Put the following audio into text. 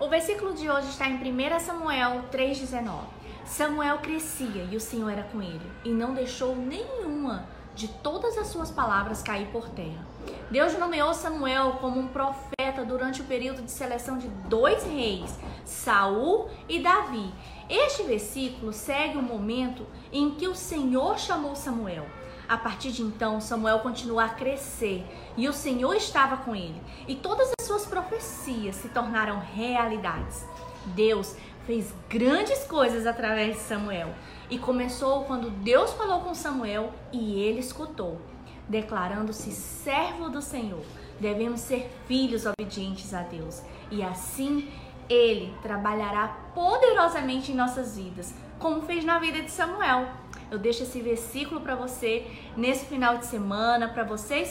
O versículo de hoje está em 1 Samuel 3,19. Samuel crescia e o Senhor era com ele, e não deixou nenhuma de todas as suas palavras cair por terra. Deus nomeou Samuel como um profeta durante o período de seleção de dois reis, Saul e Davi. Este versículo segue o momento em que o Senhor chamou Samuel. A partir de então, Samuel continuou a crescer e o Senhor estava com ele, e todas as suas profecias se tornaram realidades. Deus fez grandes coisas através de Samuel e começou quando Deus falou com Samuel e ele escutou, declarando-se servo do Senhor. Devemos ser filhos obedientes a Deus e assim ele trabalhará poderosamente em nossas vidas, como fez na vida de Samuel. Eu deixo esse versículo para você nesse final de semana, para vocês